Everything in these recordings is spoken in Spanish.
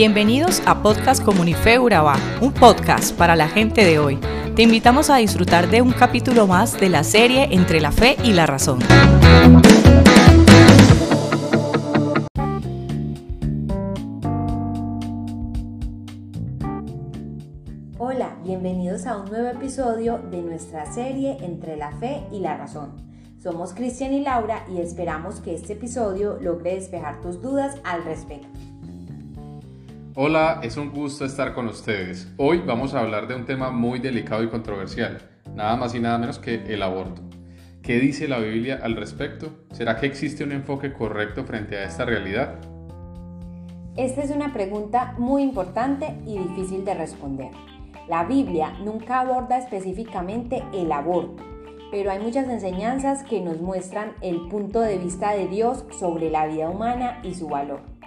Bienvenidos a Podcast Comunife Urabá, un podcast para la gente de hoy. Te invitamos a disfrutar de un capítulo más de la serie Entre la Fe y la Razón. Hola, bienvenidos a un nuevo episodio de nuestra serie Entre la Fe y la Razón. Somos Cristian y Laura y esperamos que este episodio logre despejar tus dudas al respecto. Hola, es un gusto estar con ustedes. Hoy vamos a hablar de un tema muy delicado y controversial, nada más y nada menos que el aborto. ¿Qué dice la Biblia al respecto? ¿Será que existe un enfoque correcto frente a esta realidad? Esta es una pregunta muy importante y difícil de responder. La Biblia nunca aborda específicamente el aborto, pero hay muchas enseñanzas que nos muestran el punto de vista de Dios sobre la vida humana y su valor.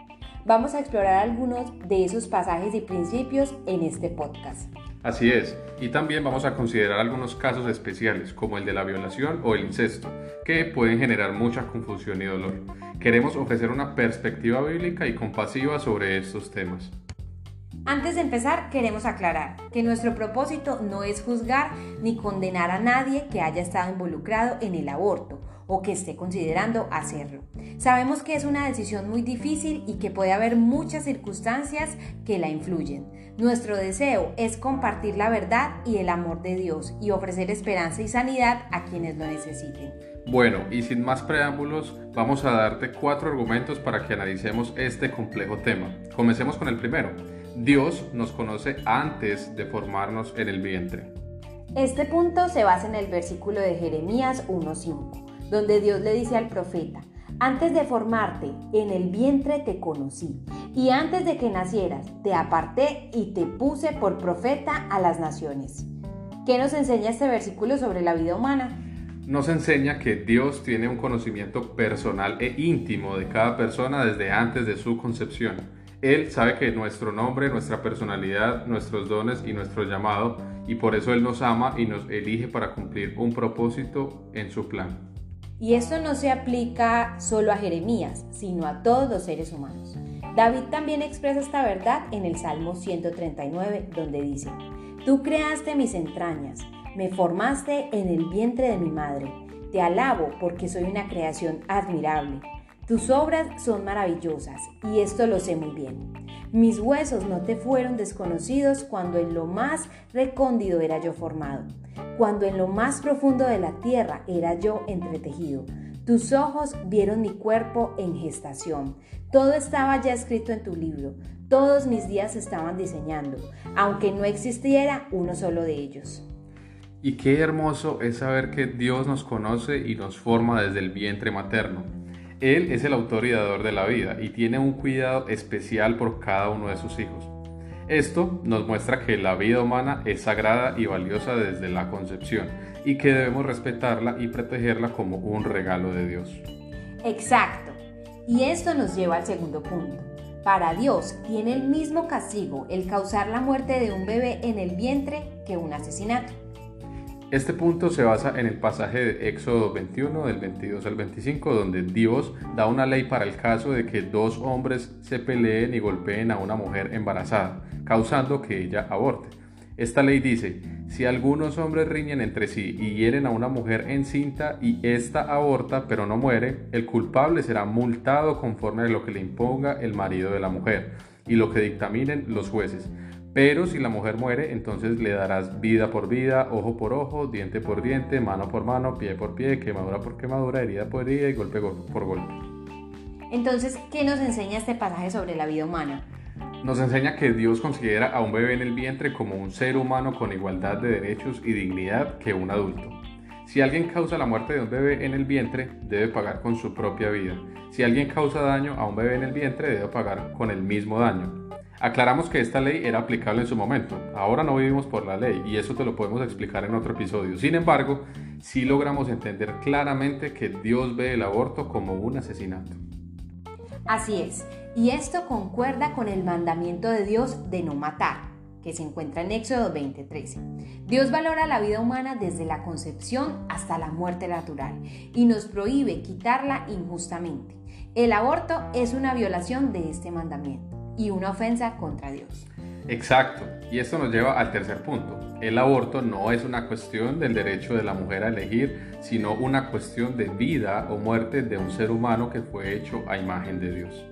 Vamos a explorar algunos de esos pasajes y principios en este podcast. Así es, y también vamos a considerar algunos casos especiales, como el de la violación o el incesto, que pueden generar mucha confusión y dolor. Queremos ofrecer una perspectiva bíblica y compasiva sobre estos temas. Antes de empezar, queremos aclarar que nuestro propósito no es juzgar ni condenar a nadie que haya estado involucrado en el aborto o que esté considerando hacerlo. Sabemos que es una decisión muy difícil y que puede haber muchas circunstancias que la influyen. Nuestro deseo es compartir la verdad y el amor de Dios y ofrecer esperanza y sanidad a quienes lo necesiten. Bueno, y sin más preámbulos, vamos a darte cuatro argumentos para que analicemos este complejo tema. Comencemos con el primero. Dios nos conoce antes de formarnos en el vientre. Este punto se basa en el versículo de Jeremías 1.5 donde Dios le dice al profeta, antes de formarte en el vientre te conocí, y antes de que nacieras te aparté y te puse por profeta a las naciones. ¿Qué nos enseña este versículo sobre la vida humana? Nos enseña que Dios tiene un conocimiento personal e íntimo de cada persona desde antes de su concepción. Él sabe que nuestro nombre, nuestra personalidad, nuestros dones y nuestro llamado, y por eso Él nos ama y nos elige para cumplir un propósito en su plan. Y esto no se aplica solo a Jeremías, sino a todos los seres humanos. David también expresa esta verdad en el Salmo 139, donde dice, Tú creaste mis entrañas, me formaste en el vientre de mi madre. Te alabo porque soy una creación admirable. Tus obras son maravillosas y esto lo sé muy bien. Mis huesos no te fueron desconocidos cuando en lo más recóndido era yo formado cuando en lo más profundo de la tierra era yo entretejido. Tus ojos vieron mi cuerpo en gestación. Todo estaba ya escrito en tu libro. Todos mis días estaban diseñando, aunque no existiera uno solo de ellos. Y qué hermoso es saber que Dios nos conoce y nos forma desde el vientre materno. Él es el autor y dador de la vida y tiene un cuidado especial por cada uno de sus hijos. Esto nos muestra que la vida humana es sagrada y valiosa desde la concepción y que debemos respetarla y protegerla como un regalo de Dios. Exacto. Y esto nos lleva al segundo punto. Para Dios tiene el mismo castigo el causar la muerte de un bebé en el vientre que un asesinato. Este punto se basa en el pasaje de Éxodo 21 del 22 al 25 donde Dios da una ley para el caso de que dos hombres se peleen y golpeen a una mujer embarazada, causando que ella aborte. Esta ley dice, si algunos hombres riñen entre sí y hieren a una mujer encinta y ésta aborta pero no muere, el culpable será multado conforme a lo que le imponga el marido de la mujer y lo que dictaminen los jueces pero si la mujer muere, entonces le darás vida por vida, ojo por ojo, diente por diente, mano por mano, pie por pie, quemadura por quemadura, herida por herida y golpe por golpe. Entonces, ¿qué nos enseña este pasaje sobre la vida humana? Nos enseña que Dios considera a un bebé en el vientre como un ser humano con igualdad de derechos y dignidad que un adulto. Si alguien causa la muerte de un bebé en el vientre, debe pagar con su propia vida. Si alguien causa daño a un bebé en el vientre, debe pagar con el mismo daño. Aclaramos que esta ley era aplicable en su momento. Ahora no vivimos por la ley y eso te lo podemos explicar en otro episodio. Sin embargo, sí logramos entender claramente que Dios ve el aborto como un asesinato. Así es, y esto concuerda con el mandamiento de Dios de no matar, que se encuentra en Éxodo 20:13. Dios valora la vida humana desde la concepción hasta la muerte natural y nos prohíbe quitarla injustamente. El aborto es una violación de este mandamiento. Y una ofensa contra Dios. Exacto, y esto nos lleva al tercer punto. El aborto no es una cuestión del derecho de la mujer a elegir, sino una cuestión de vida o muerte de un ser humano que fue hecho a imagen de Dios.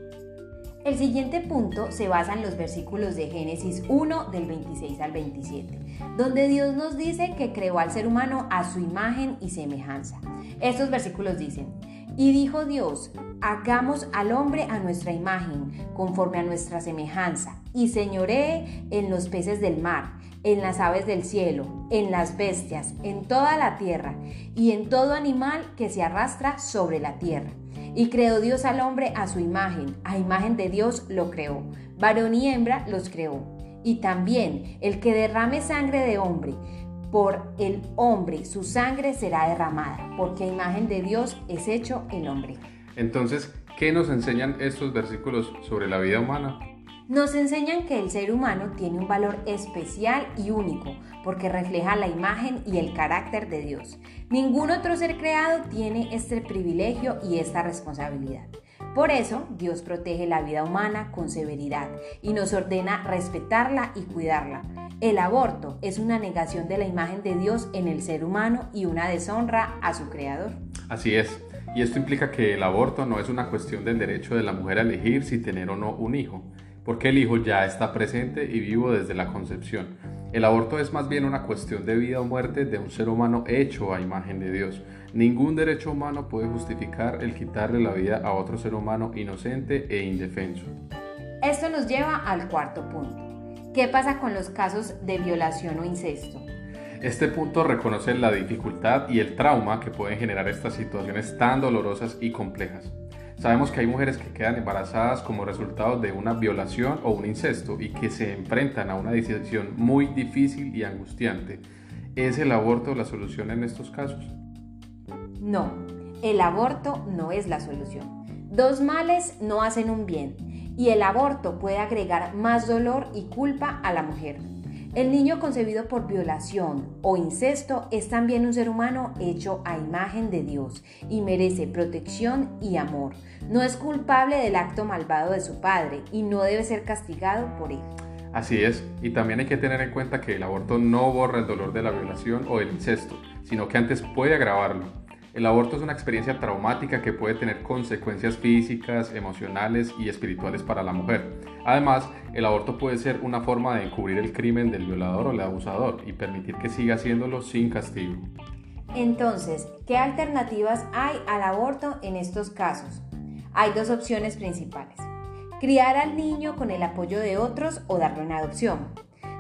El siguiente punto se basa en los versículos de Génesis 1 del 26 al 27, donde Dios nos dice que creó al ser humano a su imagen y semejanza. Estos versículos dicen, y dijo Dios, hagamos al hombre a nuestra imagen, conforme a nuestra semejanza, y señoree en los peces del mar, en las aves del cielo, en las bestias, en toda la tierra, y en todo animal que se arrastra sobre la tierra. Y creó Dios al hombre a su imagen, a imagen de Dios lo creó, varón y hembra los creó. Y también el que derrame sangre de hombre, por el hombre su sangre será derramada, porque a imagen de Dios es hecho el hombre. Entonces, ¿qué nos enseñan estos versículos sobre la vida humana? nos enseñan que el ser humano tiene un valor especial y único porque refleja la imagen y el carácter de Dios. Ningún otro ser creado tiene este privilegio y esta responsabilidad. Por eso Dios protege la vida humana con severidad y nos ordena respetarla y cuidarla. El aborto es una negación de la imagen de Dios en el ser humano y una deshonra a su creador. Así es. Y esto implica que el aborto no es una cuestión del derecho de la mujer a elegir si tener o no un hijo porque el hijo ya está presente y vivo desde la concepción. El aborto es más bien una cuestión de vida o muerte de un ser humano hecho a imagen de Dios. Ningún derecho humano puede justificar el quitarle la vida a otro ser humano inocente e indefenso. Esto nos lleva al cuarto punto. ¿Qué pasa con los casos de violación o incesto? Este punto reconoce la dificultad y el trauma que pueden generar estas situaciones tan dolorosas y complejas. Sabemos que hay mujeres que quedan embarazadas como resultado de una violación o un incesto y que se enfrentan a una decisión muy difícil y angustiante. ¿Es el aborto la solución en estos casos? No, el aborto no es la solución. Dos males no hacen un bien y el aborto puede agregar más dolor y culpa a la mujer. El niño concebido por violación o incesto es también un ser humano hecho a imagen de Dios y merece protección y amor. No es culpable del acto malvado de su padre y no debe ser castigado por él. Así es, y también hay que tener en cuenta que el aborto no borra el dolor de la violación o el incesto, sino que antes puede agravarlo. El aborto es una experiencia traumática que puede tener consecuencias físicas, emocionales y espirituales para la mujer. Además, el aborto puede ser una forma de encubrir el crimen del violador o el abusador y permitir que siga haciéndolo sin castigo. Entonces, ¿qué alternativas hay al aborto en estos casos? Hay dos opciones principales. Criar al niño con el apoyo de otros o darle una adopción.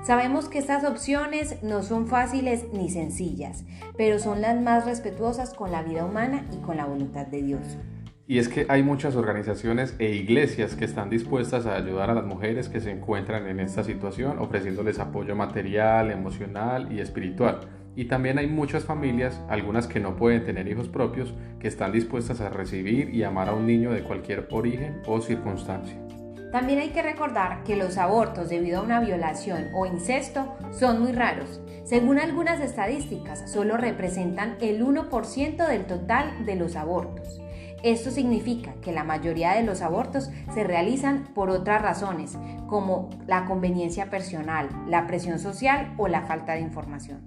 Sabemos que estas opciones no son fáciles ni sencillas, pero son las más respetuosas con la vida humana y con la voluntad de Dios. Y es que hay muchas organizaciones e iglesias que están dispuestas a ayudar a las mujeres que se encuentran en esta situación, ofreciéndoles apoyo material, emocional y espiritual. Y también hay muchas familias, algunas que no pueden tener hijos propios, que están dispuestas a recibir y amar a un niño de cualquier origen o circunstancia. También hay que recordar que los abortos debido a una violación o incesto son muy raros. Según algunas estadísticas, solo representan el 1% del total de los abortos. Esto significa que la mayoría de los abortos se realizan por otras razones, como la conveniencia personal, la presión social o la falta de información.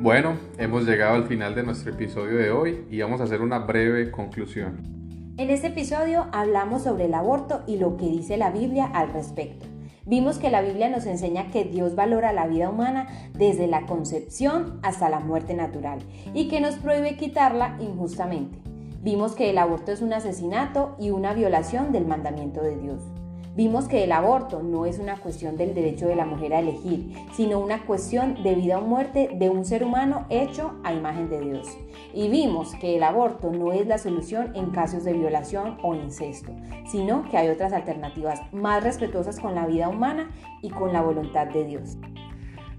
Bueno, hemos llegado al final de nuestro episodio de hoy y vamos a hacer una breve conclusión. En este episodio hablamos sobre el aborto y lo que dice la Biblia al respecto. Vimos que la Biblia nos enseña que Dios valora la vida humana desde la concepción hasta la muerte natural y que nos prohíbe quitarla injustamente. Vimos que el aborto es un asesinato y una violación del mandamiento de Dios. Vimos que el aborto no es una cuestión del derecho de la mujer a elegir, sino una cuestión de vida o muerte de un ser humano hecho a imagen de Dios. Y vimos que el aborto no es la solución en casos de violación o incesto, sino que hay otras alternativas más respetuosas con la vida humana y con la voluntad de Dios.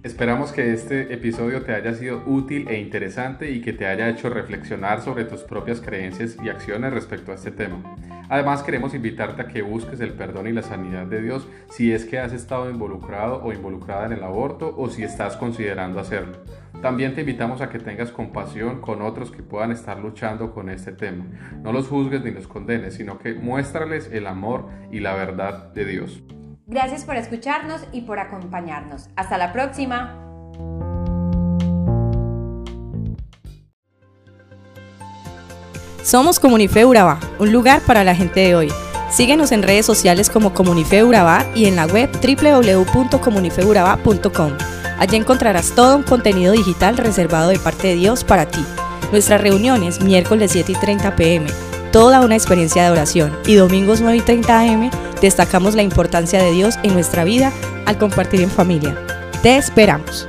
Esperamos que este episodio te haya sido útil e interesante y que te haya hecho reflexionar sobre tus propias creencias y acciones respecto a este tema. Además queremos invitarte a que busques el perdón y la sanidad de Dios si es que has estado involucrado o involucrada en el aborto o si estás considerando hacerlo. También te invitamos a que tengas compasión con otros que puedan estar luchando con este tema. No los juzgues ni los condenes, sino que muéstrales el amor y la verdad de Dios. Gracias por escucharnos y por acompañarnos. Hasta la próxima. Somos Comunife Urabá, un lugar para la gente de hoy. Síguenos en redes sociales como Comunife Urabá y en la web www.comunifeurabá.com. Allí encontrarás todo un contenido digital reservado de parte de Dios para ti. Nuestras reuniones miércoles 7 y 30 pm, toda una experiencia de oración y domingos 9 y 30 am destacamos la importancia de Dios en nuestra vida al compartir en familia. Te esperamos.